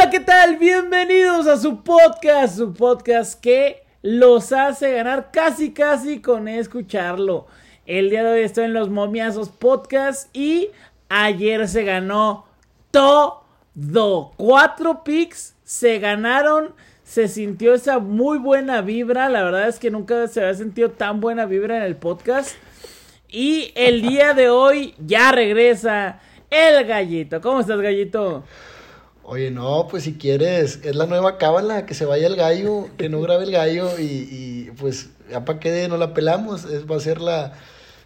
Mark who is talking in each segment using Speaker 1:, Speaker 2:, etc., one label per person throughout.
Speaker 1: Hola, ¿qué tal? Bienvenidos a su podcast, su podcast que los hace ganar casi, casi con escucharlo. El día de hoy estoy en los momiazos podcast y ayer se ganó todo. Cuatro picks se ganaron. Se sintió esa muy buena vibra. La verdad es que nunca se había sentido tan buena vibra en el podcast. Y el día de hoy ya regresa el gallito. ¿Cómo estás, gallito?
Speaker 2: Oye, no, pues si quieres, es la nueva cábala, que se vaya el gallo, que no grabe el gallo y, pues ya para qué no la pelamos, es, va a ser la,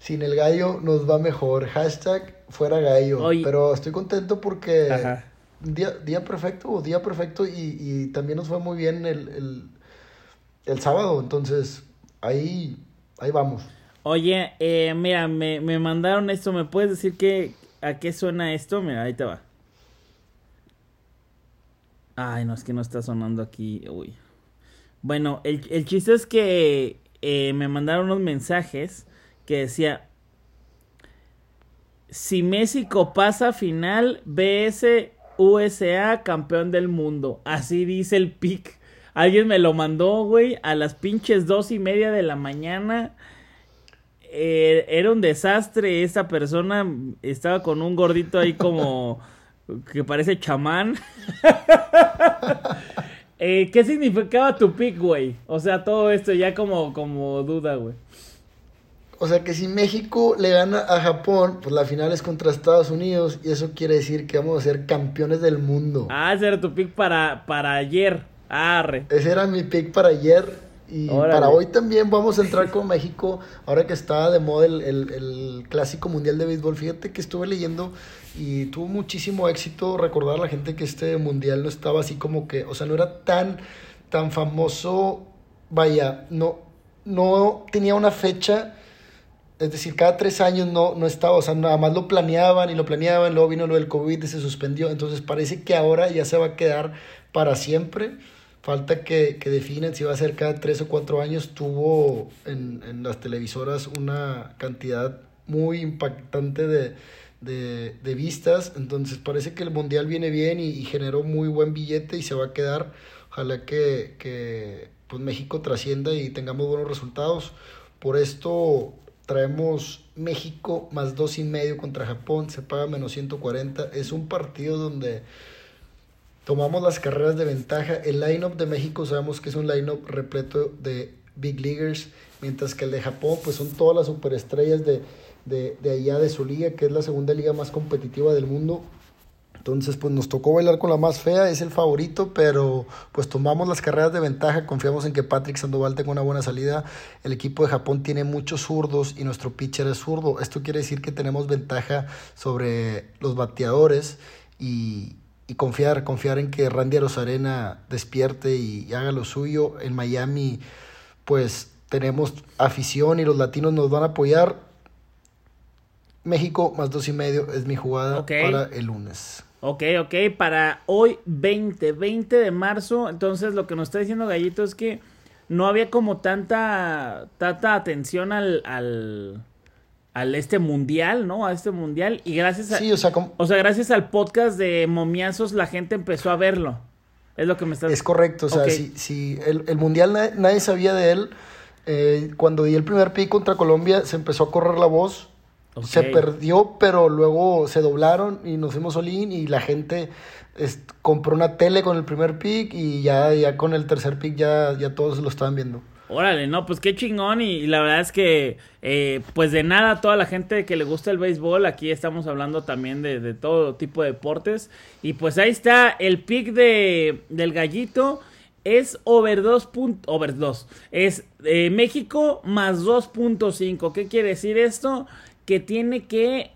Speaker 2: sin el gallo nos va mejor, hashtag fuera gallo, pero estoy contento porque día, día perfecto, día perfecto y, también nos fue muy bien el, el, sábado, entonces ahí, ahí vamos.
Speaker 1: Oye, eh, mira, me, me mandaron esto, ¿me puedes decir qué, a qué suena esto? Mira, ahí te va. Ay, no, es que no está sonando aquí. Uy. Bueno, el, chiste es que eh, me mandaron unos mensajes que decía, si México pasa final, BS USA campeón del mundo. Así dice el pic. Alguien me lo mandó, güey, a las pinches dos y media de la mañana. Eh, era un desastre. Esa persona estaba con un gordito ahí como que parece chamán. Eh, ¿Qué significaba tu pick, güey? O sea, todo esto ya como, como duda, güey.
Speaker 2: O sea que si México le gana a Japón, pues la final es contra Estados Unidos y eso quiere decir que vamos a ser campeones del mundo.
Speaker 1: Ah, ese era tu pick para, para ayer. Arre.
Speaker 2: Ese era mi pick para ayer y para hoy también vamos a entrar con México, ahora que está de moda el, el, Clásico Mundial de Béisbol. Fíjate que estuve leyendo y tuvo muchísimo éxito recordar a la gente que este Mundial no estaba así como que, o sea, no era tan, tan famoso, vaya, no, no tenía una fecha. Es decir, cada tres años no, no estaba, o sea, nada más lo planeaban y lo planeaban, luego vino lo del COVID y se suspendió. Entonces parece que ahora ya se va a quedar para siempre. Falta que, que si va a ser cada tres o cuatro años. Tuvo en, en las televisoras una cantidad muy impactante de, de, de, vistas. Entonces parece que el Mundial viene bien y, generó muy buen billete y se va a quedar. Ojalá que, que pues México trascienda y tengamos buenos resultados. Por esto traemos México más dos y medio contra Japón. Se paga menos 140. Es un partido donde tomamos las carreras de ventaja. El line-up de México sabemos que es un line-up repleto de big leaguers, mientras que el de Japón pues son todas las superestrellas de, de, de allá de su liga, que es la segunda liga más competitiva del mundo. Entonces, pues nos tocó bailar con la más fea, es el favorito, pero pues tomamos las carreras de ventaja, confiamos en que Patrick Sandoval tenga una buena salida. El equipo de Japón tiene muchos zurdos y nuestro pitcher es zurdo. Esto quiere decir que tenemos ventaja sobre los bateadores y, y confiar, confiar en que Randy Arozarena despierte y, haga lo suyo. En Miami, pues tenemos afición y los latinos nos van a apoyar. México más dos y medio es mi jugada para el lunes.
Speaker 1: Ok, ok, para hoy 20, 20 de marzo. Entonces lo que nos está diciendo Gallito es que no había como tanta, tanta atención al, al al este mundial, ¿no? A este mundial y gracias a
Speaker 2: sí, o, sea,
Speaker 1: o sea, gracias al podcast de Momiazos la gente empezó a verlo. Es lo que me estás
Speaker 2: Es correcto, o sea, si, el, el, mundial nadie, sabía de él. Eh, cuando di el primer pick contra Colombia se empezó a correr la voz. Se perdió, pero luego se doblaron y nos fuimos Olin y la gente compró una tele con el primer pick y ya, ya con el tercer pick ya, ya todos lo estaban viendo.
Speaker 1: Órale, no, pues qué chingón y, la verdad es que, eh, pues de nada, toda la gente que le gusta el béisbol, aquí estamos hablando también de, todo tipo de deportes. Y pues ahí está el pick de, del gallito, es over 2. over 2, es eh, México más 2.5. ¿Qué quiere decir esto? Que tiene que...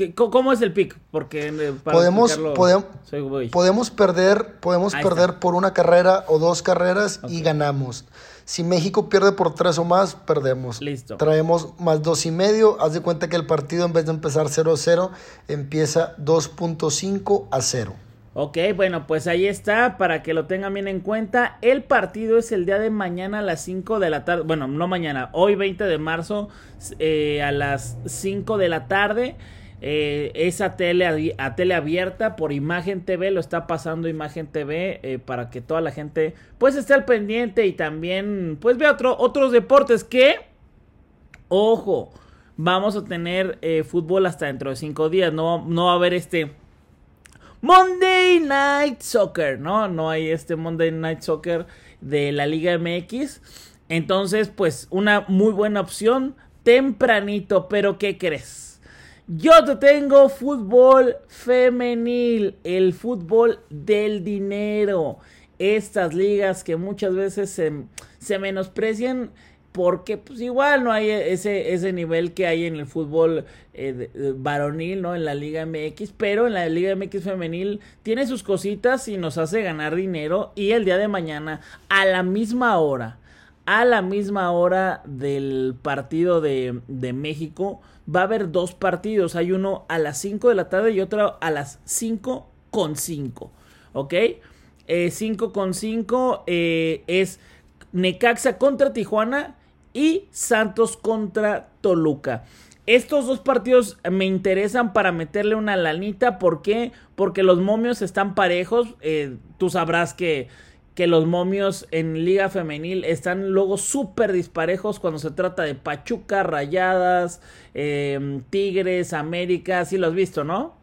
Speaker 1: Em, ¿Cómo es el pick? Porque
Speaker 2: eh, podemos, podemos, perder, podemos perder por una carrera o dos carreras y ganamos. Si México pierde por tres o más, perdemos.
Speaker 1: Listo.
Speaker 2: Traemos más dos y medio. Haz de cuenta que el partido en vez de empezar 0-0, empieza 2.5 a 0.
Speaker 1: Ok, bueno, pues ahí está, para que lo tengan bien en cuenta. El partido es el día de mañana a las 5 de la tarde. Bueno, no mañana, hoy 20 de marzo eh, a las 5 de la tarde. Eh, es a tele, a tele abierta por Imagen TV, lo está pasando Imagen TV eh, para que toda la gente pues esté al pendiente y también pues vea otro, otros deportes que, ojo, vamos a tener eh, fútbol hasta dentro de cinco días, no, no va a haber este Monday Night Soccer, ¿no? No hay este Monday Night Soccer de la Liga MX. Entonces, pues una muy buena opción tempranito, pero ¿qué crees? Yo te tengo fútbol femenil, el fútbol del dinero. Estas ligas que muchas veces se, se menosprecian porque pues igual no hay ese, ese nivel que hay en el fútbol eh, varonil, ¿no? En la Liga MX, pero en la Liga MX femenil tiene sus cositas y nos hace ganar dinero y el día de mañana a la misma hora a la misma hora del partido de, México va a haber dos partidos. Hay uno a las 5 de la tarde y otro a las 5 con 5. ¿Ok? 5 eh, con 5 eh, es Necaxa contra Tijuana y Santos contra Toluca. Estos dos partidos me interesan para meterle una lanita. ¿Por qué? Porque los momios están parejos. Eh, tú sabrás que que los momios en Liga Femenil están luego súper disparejos cuando se trata de Pachuca, Rayadas, em, Tigres, América, sí lo has visto, ¿no?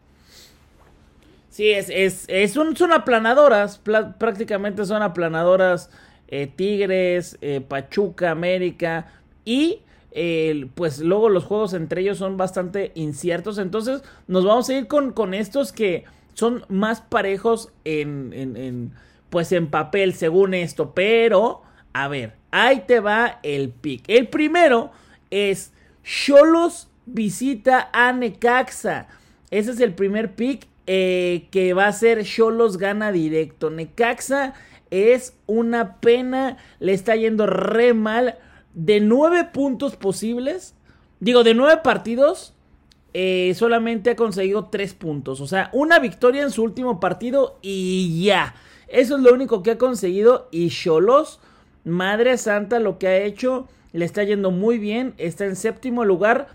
Speaker 1: Sí, es, es, son aplanadoras, prácticamente son aplanadoras eh, Tigres, eh, Pachuca, América y pues luego los juegos entre ellos son bastante inciertos, entonces nos vamos a ir con, con estos que son más parejos en pues en papel según esto, pero a ver, ahí te va el pick. El primero es Cholos visita a Necaxa. Ese es el primer pick eh, que va a ser Cholos gana directo. Necaxa es una pena, le está yendo re mal. De nueve puntos posibles, digo, de nueve partidos, eh, solamente ha conseguido tres puntos. O sea, una victoria en su último partido y ya. Eso es lo único que ha conseguido. Y Cholos, Madre Santa, lo que ha hecho, le está yendo muy bien. Está en séptimo lugar,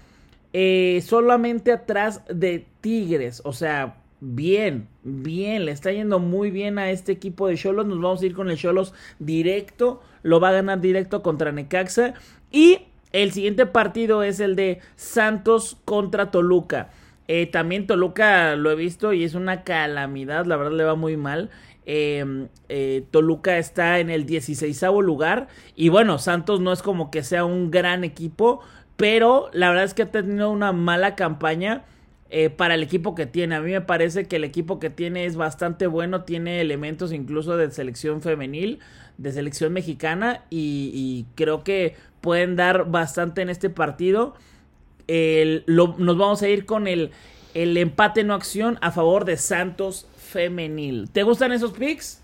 Speaker 1: eh, solamente atrás de Tigres. O sea, bien, bien. Le está yendo muy bien a este equipo de Cholos. Nos vamos a ir con el Cholos directo. Lo va a ganar directo contra Necaxa. Y el siguiente partido es el de Santos contra Toluca. Eh, también Toluca lo he visto y es una calamidad, la verdad le va muy mal. Em, eh, Toluca está en el 16 lugar. Y bueno, Santos no es como que sea un gran equipo. Pero la verdad es que ha tenido una mala campaña. Eh, para el equipo que tiene. A mí me parece que el equipo que tiene es bastante bueno, tiene elementos incluso de selección femenil, de selección mexicana y, creo que pueden dar bastante en este partido. nos vamos a ir con el, el empate no acción a favor de Santos femenil. ¿Te gustan esos picks?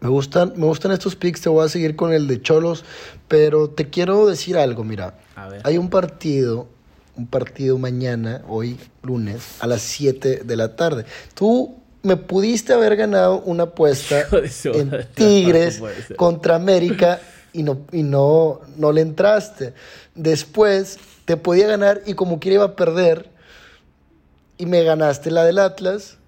Speaker 2: Me gustan, me gustan estos picks, te voy a seguir con el de Cholos, pero te quiero decir algo, mira. Hay un partido, un partido mañana, hoy lunes, a las 7 de la tarde. Tú me pudiste haber ganado una apuesta en Tigres contra América y no, y no, no le entraste. Después te podía ganar y como quiera iba a perder y me ganaste la del Atlas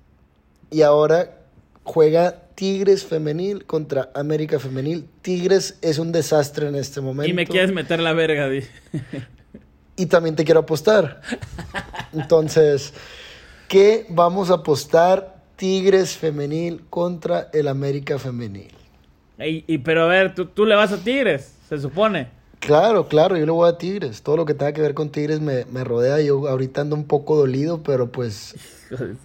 Speaker 2: y ahora juega Tigres femenil contra América femenil. Tigres es un desastre en este momento.
Speaker 1: Y me quieres meter la verga, Di.
Speaker 2: y también te quiero apostar. Entonces, ¿qué vamos a apostar? Tigres femenil contra el América femenil.
Speaker 1: Y, pero a ver, ¿tú, tú le vas a Tigres, se supone.
Speaker 2: Claro, claro, yo le voy a Tigres. Todo lo que tenga que ver con Tigres me, me rodea. Yo ahorita ando un poco dolido, pero pues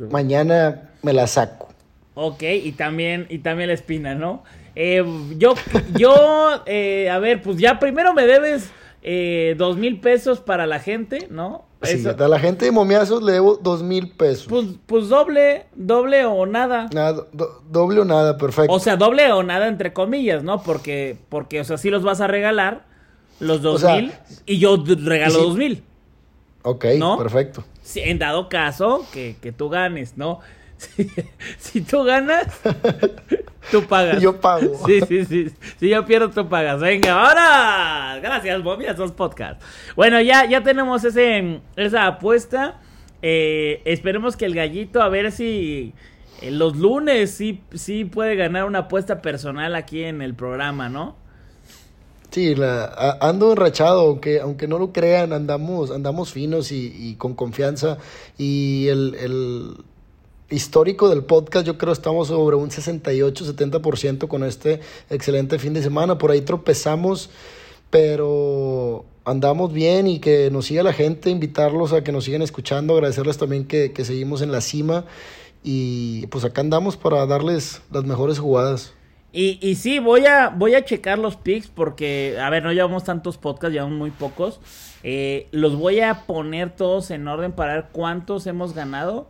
Speaker 2: mañana me la saco.
Speaker 1: Ok, y también, y también la espina, ¿no? Eh, yo, yo, eh, a ver, pues ya primero me debes eh, dos mil pesos para la gente, ¿no?
Speaker 2: Sí, a la gente de momiazos le debo dos mil pesos.
Speaker 1: Pues, pues doble, doble o nada.
Speaker 2: Nada, doble o nada, perfecto.
Speaker 1: O sea, doble o nada entre comillas, ¿no? Porque, porque, o sea, sí los vas a regalar los dos mil y yo regalo dos mil.
Speaker 2: Ok, perfecto.
Speaker 1: en dado caso que, que tú ganes, ¿no? Si, tú ganas, tú pagas.
Speaker 2: Yo pago.
Speaker 1: Sí, sí, sí. Si yo pierdo, tú pagas. Venga, ahora. Gracias, Bobby, a esos podcasts. Bueno, ya, ya tenemos ese, esa apuesta. Eh, esperemos que el gallito, a ver si eh, los lunes sí, sí puede ganar una apuesta personal aquí en el programa, ¿no?
Speaker 2: Sí, la, ando enrachado, aunque, aunque no lo crean, andamos, andamos finos y, con confianza. Y el, histórico del podcast, yo creo estamos sobre un 68-70% con este excelente fin de semana. Por ahí tropezamos, pero andamos bien y que nos siga la gente, invitarlos a que nos sigan escuchando, agradecerles también que, que seguimos en la cima. Y pues acá andamos para darles las mejores jugadas.
Speaker 1: Y, y sí, voy a, voy a checar los picks porque, a ver, no llevamos tantos podcasts, llevamos muy pocos. Eh, los voy a poner todos en orden para ver cuántos hemos ganado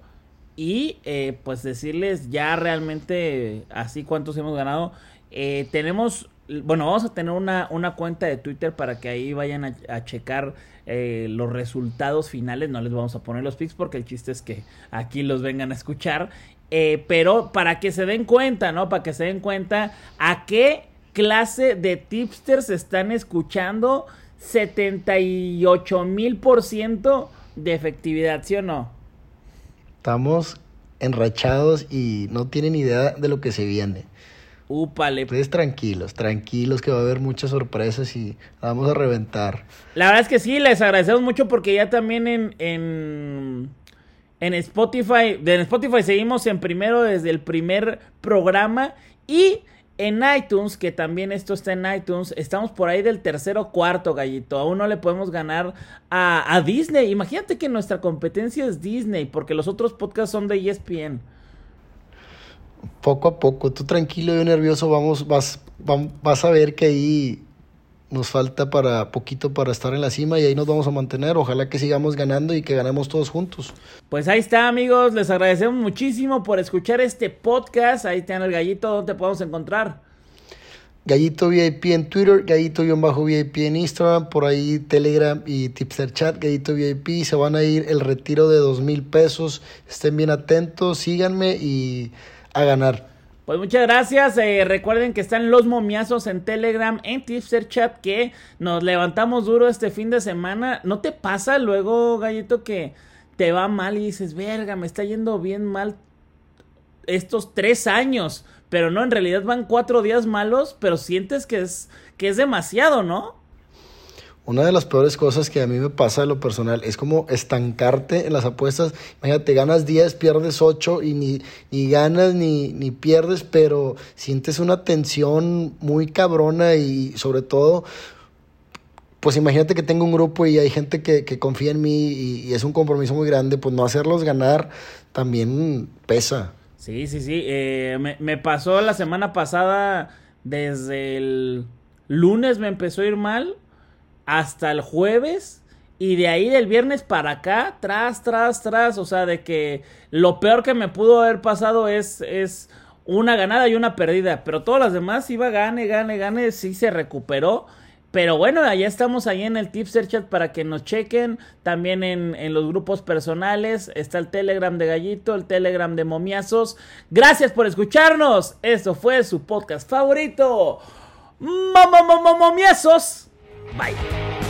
Speaker 1: y eh, pues decirles ya realmente así cuántos hemos ganado. Eh, tenemos, bueno, vamos a tener una, una, cuenta de Twitter para que ahí vayan a, checar los resultados finales. No les vamos a poner los picks porque el chiste es que aquí los vengan a escuchar. Eh, pero para que se den cuenta, ¿no? Para que se den cuenta a qué clase de tipsters están escuchando 78 mil por ciento de efectividad, ¿sí o no?
Speaker 2: Estamos enrachados y no tienen idea de lo que se viene.
Speaker 1: Úpale.
Speaker 2: Pues tranquilos, tranquilos que va a haber muchas sorpresas y vamos a reventar.
Speaker 1: La verdad es que sí, les agradecemos mucho porque ya también en en Spotify, en Spotify seguimos en primero desde el primer programa y en iTunes, que también esto está en iTunes, estamos por ahí del tercero cuarto, gallito. Aún no le podemos ganar a, a, Disney. Imagínate que nuestra competencia es Disney, porque los otros podcasts son de ESPN.
Speaker 2: Poco a poco, tú tranquilo y nervioso, vamos, vas, vas a ver que ahí nos falta para poquito para estar en la cima y ahí nos vamos a mantener. Ojalá que sigamos ganando y que ganemos todos juntos.
Speaker 1: Pues ahí está, amigos. Les agradecemos muchísimo por escuchar este podcast. Ahí está el gallito. ¿Dónde podemos encontrar?
Speaker 2: Gallito VIP en Twitter, Gallito-VIP en Instagram, por ahí Telegram y Tipster Chat, Gallito VIP. Se van a ir el retiro de dos mil pesos. Estén bien atentos, síganme y a ganar.
Speaker 1: Pues muchas gracias. Eh, recuerden que están los momiazos en Telegram, en Tipster Chat, que nos levantamos duro este fin de semana. ¿No te pasa luego, gallito, que te va mal y dices, verga, me está yendo bien mal estos tres años? Pero no, en realidad van cuatro días malos, pero sientes que es, que es demasiado, ¿no?
Speaker 2: Una de las peores cosas que a mí me pasa de lo personal es como estancarte en las apuestas. Imagínate, ganas 10, pierdes 8 y ni, ni ganas ni, ni pierdes, pero sientes una tensión muy cabrona y sobre todo, pues imagínate que tengo un grupo y hay gente que, que confía en mí y, es un compromiso muy grande, pues no hacerlos ganar también pesa.
Speaker 1: Sí, sí, sí. Eh, me, me pasó la semana pasada, desde el lunes me empezó a ir mal hasta el jueves y de ahí del viernes para acá, tras, tras, tras, o sea, de que lo peor que me pudo haber pasado es, es una ganada y una perdida, pero todas las demás iba gane, gane, gane, sí se recuperó. Pero bueno, ya estamos ahí en el Tipster Chat para que nos chequen. También en, en, los grupos personales. Está el Telegram de Gallito, el Telegram de Momiazos. Gracias por escucharnos. Esto fue su podcast favorito. Momiazos. Bye.